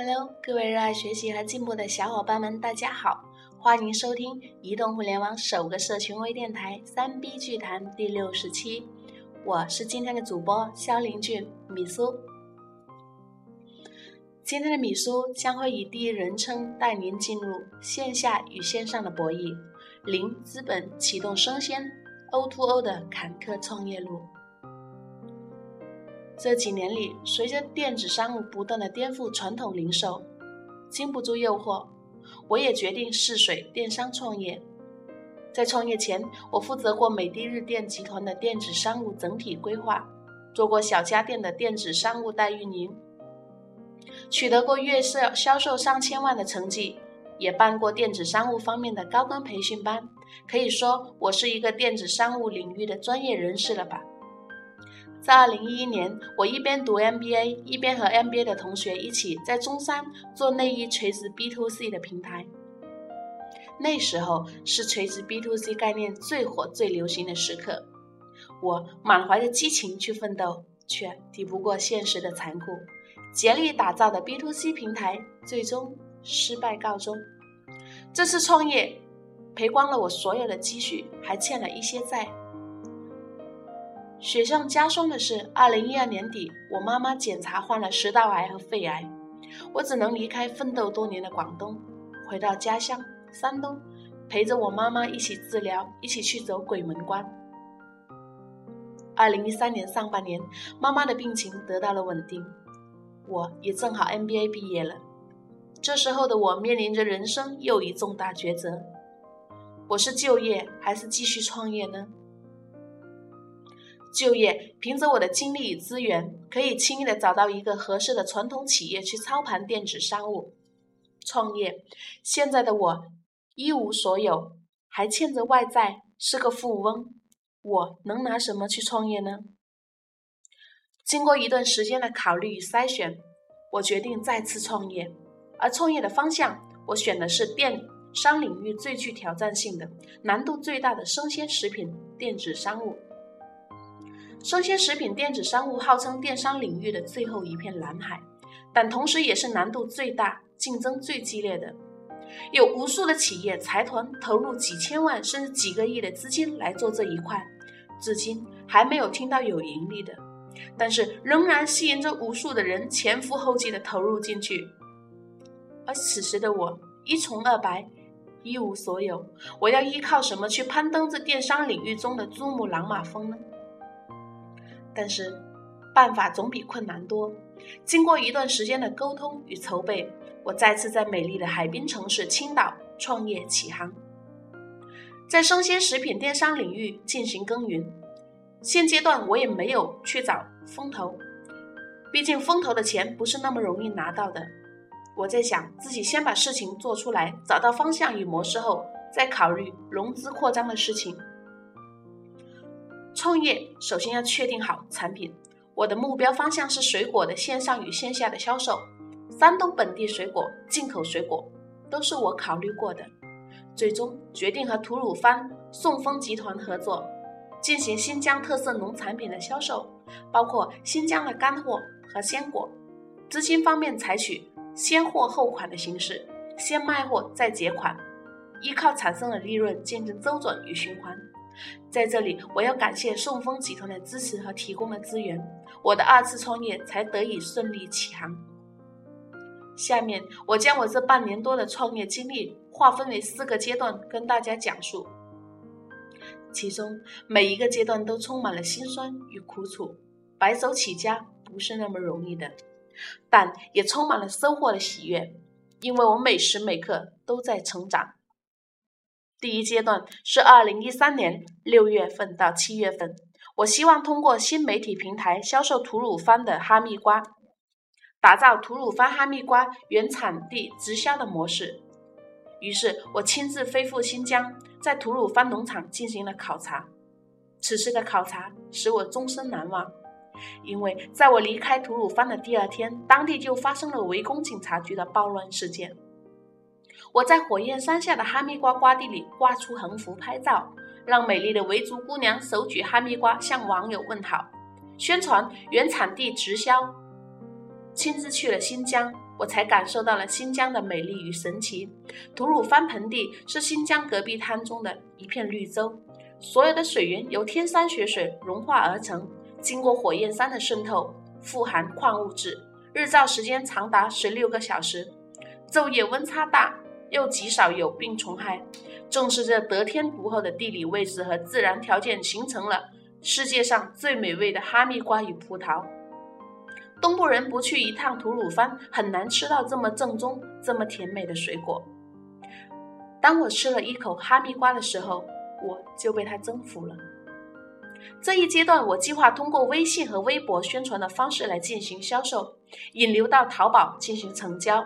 Hello，各位热爱学习和进步的小伙伴们，大家好，欢迎收听移动互联网首个社群微电台三 B 剧谈第六十期，我是今天的主播肖林俊米苏。今天的米苏将会以第一人称带您进入线下与线上的博弈，零资本启动生鲜 O2O 的坎坷创业路。这几年里，随着电子商务不断的颠覆传统零售，经不住诱惑，我也决定试水电商创业。在创业前，我负责过美的日电集团的电子商务整体规划，做过小家电的电子商务代运营，取得过月销销售上千万的成绩，也办过电子商务方面的高端培训班。可以说，我是一个电子商务领域的专业人士了吧。在二零一一年，我一边读 MBA，一边和 MBA 的同学一起在中山做内衣垂直 B to C 的平台。那时候是垂直 B to C 概念最火、最流行的时刻，我满怀着激情去奋斗，却抵不过现实的残酷。竭力打造的 B to C 平台最终失败告终。这次创业赔光了我所有的积蓄，还欠了一些债。雪上加霜的是，二零一二年底，我妈妈检查患了食道癌和肺癌，我只能离开奋斗多年的广东，回到家乡山东，陪着我妈妈一起治疗，一起去走鬼门关。二零一三年上半年，妈妈的病情得到了稳定，我也正好 MBA 毕业了。这时候的我面临着人生又一重大抉择：我是就业还是继续创业呢？就业，凭着我的精力与资源，可以轻易的找到一个合适的传统企业去操盘电子商务。创业，现在的我一无所有，还欠着外债，是个富翁，我能拿什么去创业呢？经过一段时间的考虑与筛选，我决定再次创业。而创业的方向，我选的是电商领域最具挑战性的、难度最大的生鲜食品电子商务。生鲜食品电子商务号称电商领域的最后一片蓝海，但同时也是难度最大、竞争最激烈的。有无数的企业财团投入几千万甚至几个亿的资金来做这一块，至今还没有听到有盈利的，但是仍然吸引着无数的人前赴后继的投入进去。而此时的我一穷二白，一无所有，我要依靠什么去攀登这电商领域中的珠穆朗玛峰呢？但是，办法总比困难多。经过一段时间的沟通与筹备，我再次在美丽的海滨城市青岛创业起航，在生鲜食品电商领域进行耕耘。现阶段我也没有去找风投，毕竟风投的钱不是那么容易拿到的。我在想，自己先把事情做出来，找到方向与模式后，再考虑融资扩张的事情。创业首先要确定好产品，我的目标方向是水果的线上与线下的销售。山东本地水果、进口水果都是我考虑过的，最终决定和吐鲁番宋丰集团合作，进行新疆特色农产品的销售，包括新疆的干货和鲜果。资金方面采取先货后款的形式，先卖货再结款，依靠产生的利润进行周转与循环。在这里，我要感谢顺丰集团的支持和提供的资源，我的二次创业才得以顺利起航。下面，我将我这半年多的创业经历划分为四个阶段，跟大家讲述。其中每一个阶段都充满了辛酸与苦楚，白手起家不是那么容易的，但也充满了收获的喜悦，因为我每时每刻都在成长。第一阶段是二零一三年六月份到七月份，我希望通过新媒体平台销售吐鲁番的哈密瓜，打造吐鲁番哈密瓜原产地直销的模式。于是我亲自飞赴新疆，在吐鲁番农场进行了考察。此次的考察使我终身难忘，因为在我离开吐鲁番的第二天，当地就发生了围攻警察局的暴乱事件。我在火焰山下的哈密瓜瓜地里挂出横幅拍照，让美丽的维族姑娘手举哈密瓜向网友问好，宣传原产地直销。亲自去了新疆，我才感受到了新疆的美丽与神奇。吐鲁番盆地是新疆戈壁滩中的一片绿洲，所有的水源由天山雪水融化而成，经过火焰山的渗透，富含矿物质，日照时间长达十六个小时，昼夜温差大，又极少有病虫害。正是这得天独厚的地理位置和自然条件，形成了世界上最美味的哈密瓜与葡萄。东部人不去一趟吐鲁番，很难吃到这么正宗、这么甜美的水果。当我吃了一口哈密瓜的时候，我就被它征服了。这一阶段，我计划通过微信和微博宣传的方式来进行销售，引流到淘宝进行成交。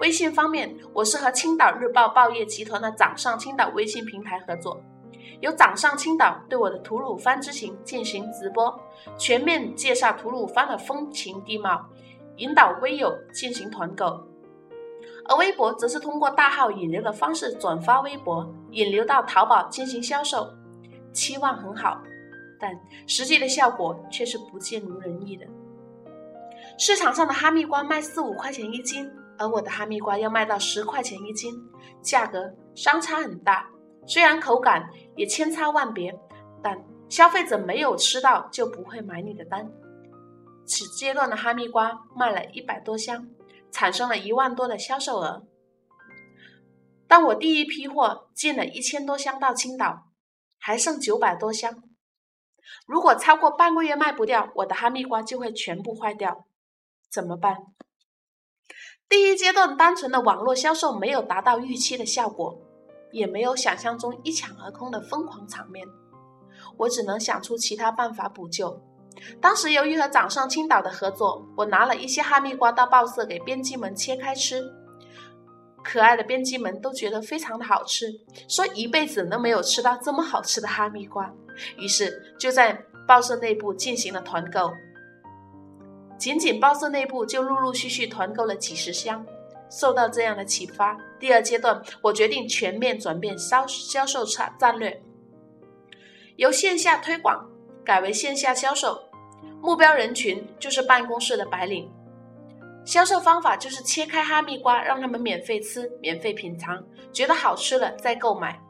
微信方面，我是和青岛日报报业集团的掌上青岛微信平台合作。由掌上青岛对我的吐鲁番之行进行直播，全面介绍吐鲁番的风情地貌，引导微友进行团购。而微博则是通过大号引流的方式转发微博，引流到淘宝进行销售，期望很好，但实际的效果却是不尽如人意的。市场上的哈密瓜卖四五块钱一斤，而我的哈密瓜要卖到十块钱一斤，价格相差很大。虽然口感也千差万别，但消费者没有吃到就不会买你的单。此阶段的哈密瓜卖了一百多箱，产生了一万多的销售额。当我第一批货进了一千多箱到青岛，还剩九百多箱。如果超过半个月卖不掉，我的哈密瓜就会全部坏掉，怎么办？第一阶段单纯的网络销售没有达到预期的效果。也没有想象中一抢而空的疯狂场面，我只能想出其他办法补救。当时由于和掌上青岛的合作，我拿了一些哈密瓜到报社给编辑们切开吃，可爱的编辑们都觉得非常的好吃，说一辈子都没有吃到这么好吃的哈密瓜。于是就在报社内部进行了团购，仅仅报社内部就陆陆续续团购了几十箱。受到这样的启发，第二阶段我决定全面转变销销售策战略，由线下推广改为线下销售，目标人群就是办公室的白领。销售方法就是切开哈密瓜，让他们免费吃、免费品尝，觉得好吃了再购买。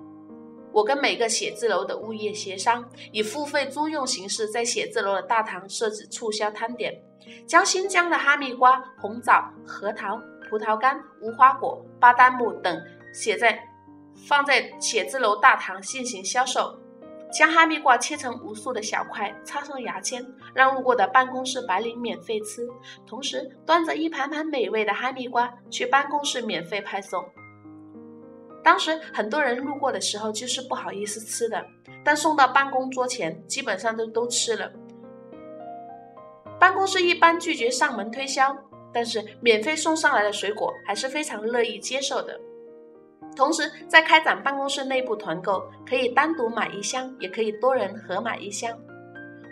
我跟每个写字楼的物业协商，以付费租用形式，在写字楼的大堂设置促销摊点，将新疆的哈密瓜、红枣、核桃。葡萄干、无花果、巴旦木等写在放在写字楼大堂进行销售，将哈密瓜切成无数的小块，插上牙签，让路过的办公室白领免费吃，同时端着一盘盘美味的哈密瓜去办公室免费派送。当时很多人路过的时候就是不好意思吃的，但送到办公桌前，基本上都都吃了。办公室一般拒绝上门推销。但是免费送上来的水果还是非常乐意接受的。同时，在开展办公室内部团购，可以单独买一箱，也可以多人合买一箱。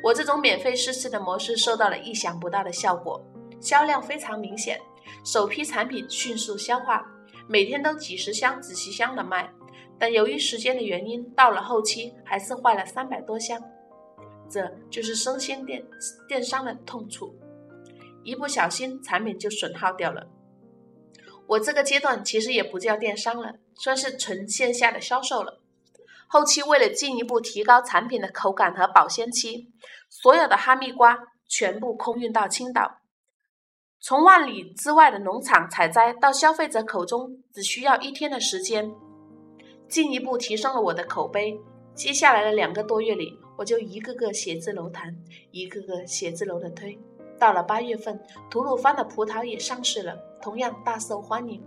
我这种免费试吃的模式受到了意想不到的效果，销量非常明显，首批产品迅速消化，每天都几十箱、几十箱的卖。但由于时间的原因，到了后期还是坏了三百多箱。这就是生鲜电电商的痛处。一不小心，产品就损耗掉了。我这个阶段其实也不叫电商了，算是纯线下的销售了。后期为了进一步提高产品的口感和保鲜期，所有的哈密瓜全部空运到青岛，从万里之外的农场采摘到消费者口中只需要一天的时间，进一步提升了我的口碑。接下来的两个多月里，我就一个个写字楼谈，一个个写字楼的推。到了八月份，吐鲁番的葡萄也上市了，同样大受欢迎。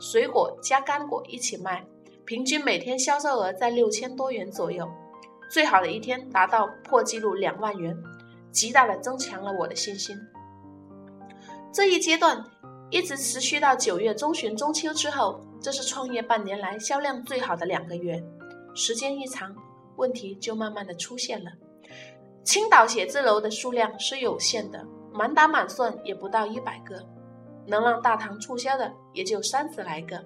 水果加干果一起卖，平均每天销售额在六千多元左右，最好的一天达到破纪录两万元，极大的增强了我的信心。这一阶段一直持续到九月中旬中秋之后，这是创业半年来销量最好的两个月。时间一长，问题就慢慢的出现了。青岛写字楼的数量是有限的。满打满算也不到一百个，能让大堂促销的也就三十来个，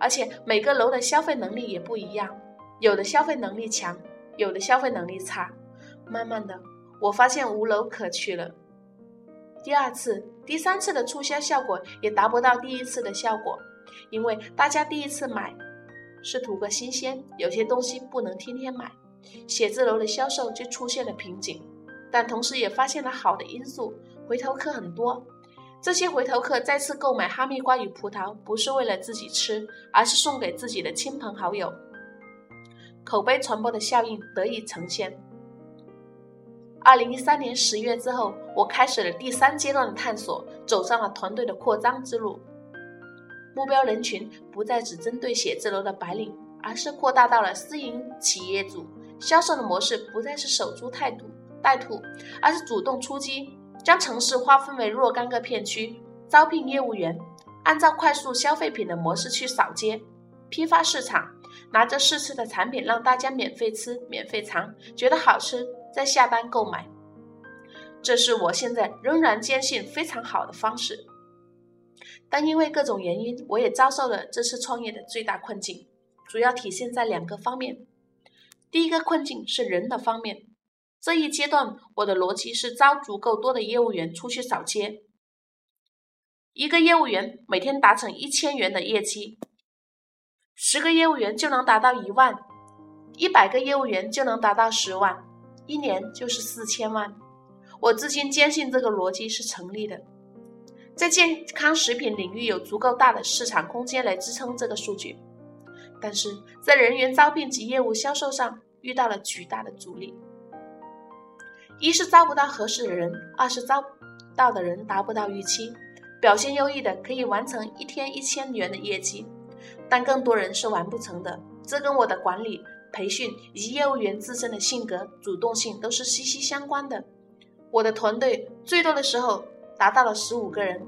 而且每个楼的消费能力也不一样，有的消费能力强，有的消费能力差。慢慢的，我发现无楼可去了。第二次、第三次的促销效果也达不到第一次的效果，因为大家第一次买是图个新鲜，有些东西不能天天买，写字楼的销售就出现了瓶颈。但同时也发现了好的因素，回头客很多。这些回头客再次购买哈密瓜与葡萄，不是为了自己吃，而是送给自己的亲朋好友。口碑传播的效应得以呈现。二零一三年十月之后，我开始了第三阶段的探索，走上了团队的扩张之路。目标人群不再只针对写字楼的白领，而是扩大到了私营企业主。销售的模式不再是守株待兔。带土，而是主动出击，将城市划分为若干个片区，招聘业务员，按照快速消费品的模式去扫街，批发市场，拿着试吃的产品让大家免费吃、免费尝，觉得好吃再下单购买。这是我现在仍然坚信非常好的方式。但因为各种原因，我也遭受了这次创业的最大困境，主要体现在两个方面。第一个困境是人的方面。这一阶段，我的逻辑是招足够多的业务员出去扫街。一个业务员每天达成一千元的业绩，十个业务员就能达到一万，一百个业务员就能达到十万，一年就是四千万。我至今坚信这个逻辑是成立的，在健康食品领域有足够大的市场空间来支撑这个数据，但是在人员招聘及业务销售上遇到了巨大的阻力。一是招不到合适的人，二是招到的人达不到预期。表现优异的可以完成一天一千元的业绩，但更多人是完不成的。这跟我的管理、培训以及业务员自身的性格、主动性都是息息相关的。我的团队最多的时候达到了十五个人，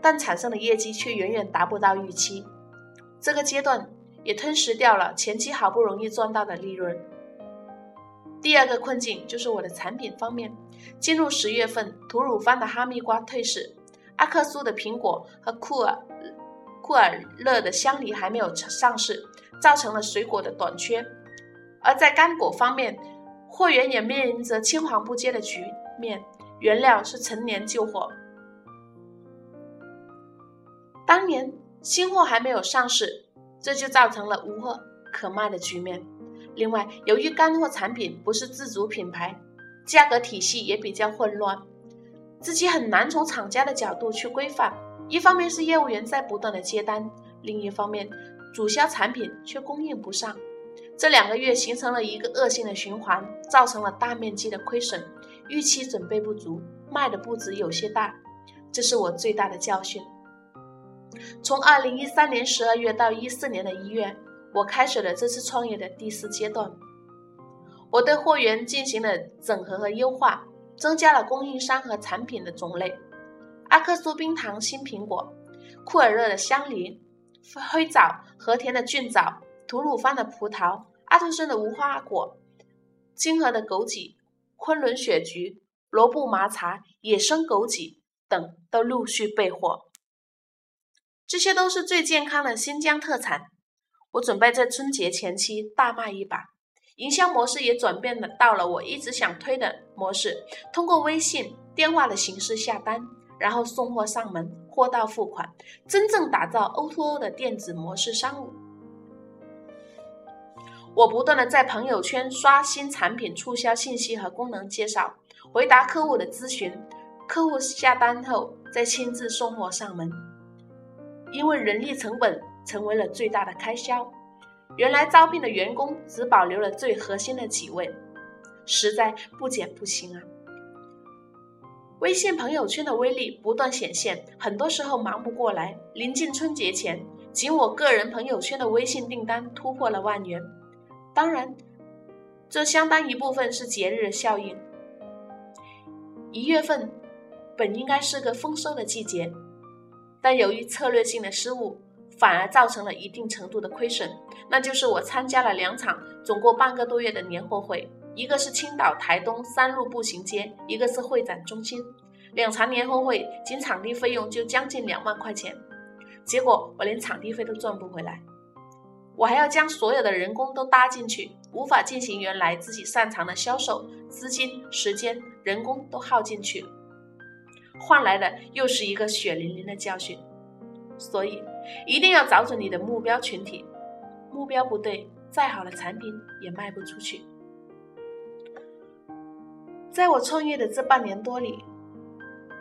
但产生的业绩却远远达不到预期。这个阶段也吞噬掉了前期好不容易赚到的利润。第二个困境就是我的产品方面。进入十月份，吐鲁番的哈密瓜退市，阿克苏的苹果和库尔库尔勒的香梨还没有上市，造成了水果的短缺。而在干果方面，货源也面临着青黄不接的局面，原料是陈年旧货。当年新货还没有上市，这就造成了无货可卖的局面。另外，由于干货产品不是自主品牌，价格体系也比较混乱，自己很难从厂家的角度去规范。一方面是业务员在不断的接单，另一方面主销产品却供应不上，这两个月形成了一个恶性的循环，造成了大面积的亏损，预期准备不足，卖的步子有些大，这是我最大的教训。从二零一三年十二月到一四年的一月。我开始了这次创业的第四阶段，我对货源进行了整合和优化，增加了供应商和产品的种类。阿克苏冰糖新苹果，库尔勒的香梨，灰枣，和田的骏枣，吐鲁番的葡萄，阿图森的无花果，金河的枸杞，昆仑雪菊，罗布麻茶，野生枸杞等都陆续备货。这些都是最健康的新疆特产。我准备在春节前期大卖一把，营销模式也转变了，到了我一直想推的模式，通过微信、电话的形式下单，然后送货上门，货到付款，真正打造 O2O 的电子模式商务。我不断的在朋友圈刷新产品促销信息和功能介绍，回答客户的咨询，客户下单后再亲自送货上门，因为人力成本。成为了最大的开销。原来招聘的员工只保留了最核心的几位，实在不减不行啊！微信朋友圈的威力不断显现，很多时候忙不过来。临近春节前，仅我个人朋友圈的微信订单突破了万元。当然，这相当一部分是节日效应。一月份本应该是个丰收的季节，但由于策略性的失误。反而造成了一定程度的亏损，那就是我参加了两场总共半个多月的年货会，一个是青岛台东三路步行街，一个是会展中心，两场年货会仅场地费用就将近两万块钱，结果我连场地费都赚不回来，我还要将所有的人工都搭进去，无法进行原来自己擅长的销售，资金、时间、人工都耗进去了。换来的又是一个血淋淋的教训。所以，一定要找准你的目标群体，目标不对，再好的产品也卖不出去。在我创业的这半年多里，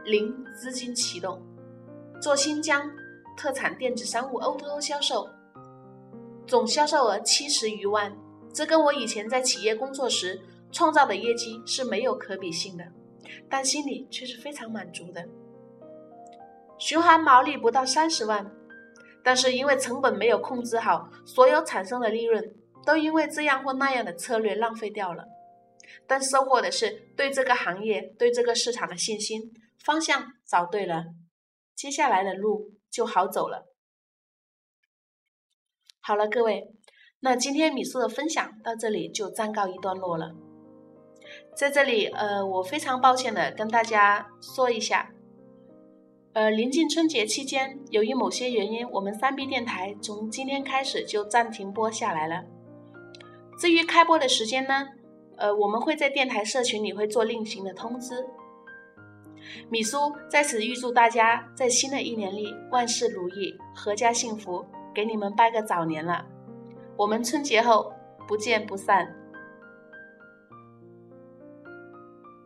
零资金启动，做新疆特产电子商务 O2O 销售，总销售额七十余万，这跟我以前在企业工作时创造的业绩是没有可比性的，但心里却是非常满足的。循环毛利不到三十万，但是因为成本没有控制好，所有产生的利润都因为这样或那样的策略浪费掉了。但收获的是对这个行业、对这个市场的信心，方向找对了，接下来的路就好走了。好了，各位，那今天米苏的分享到这里就暂告一段落了。在这里，呃，我非常抱歉的跟大家说一下，呃，临近春节期间，由于某些原因，我们三 B 电台从今天开始就暂停播下来了。至于开播的时间呢？呃，我们会在电台社群里会做另行的通知。米苏在此预祝大家在新的一年里万事如意，阖家幸福，给你们拜个早年了。我们春节后不见不散。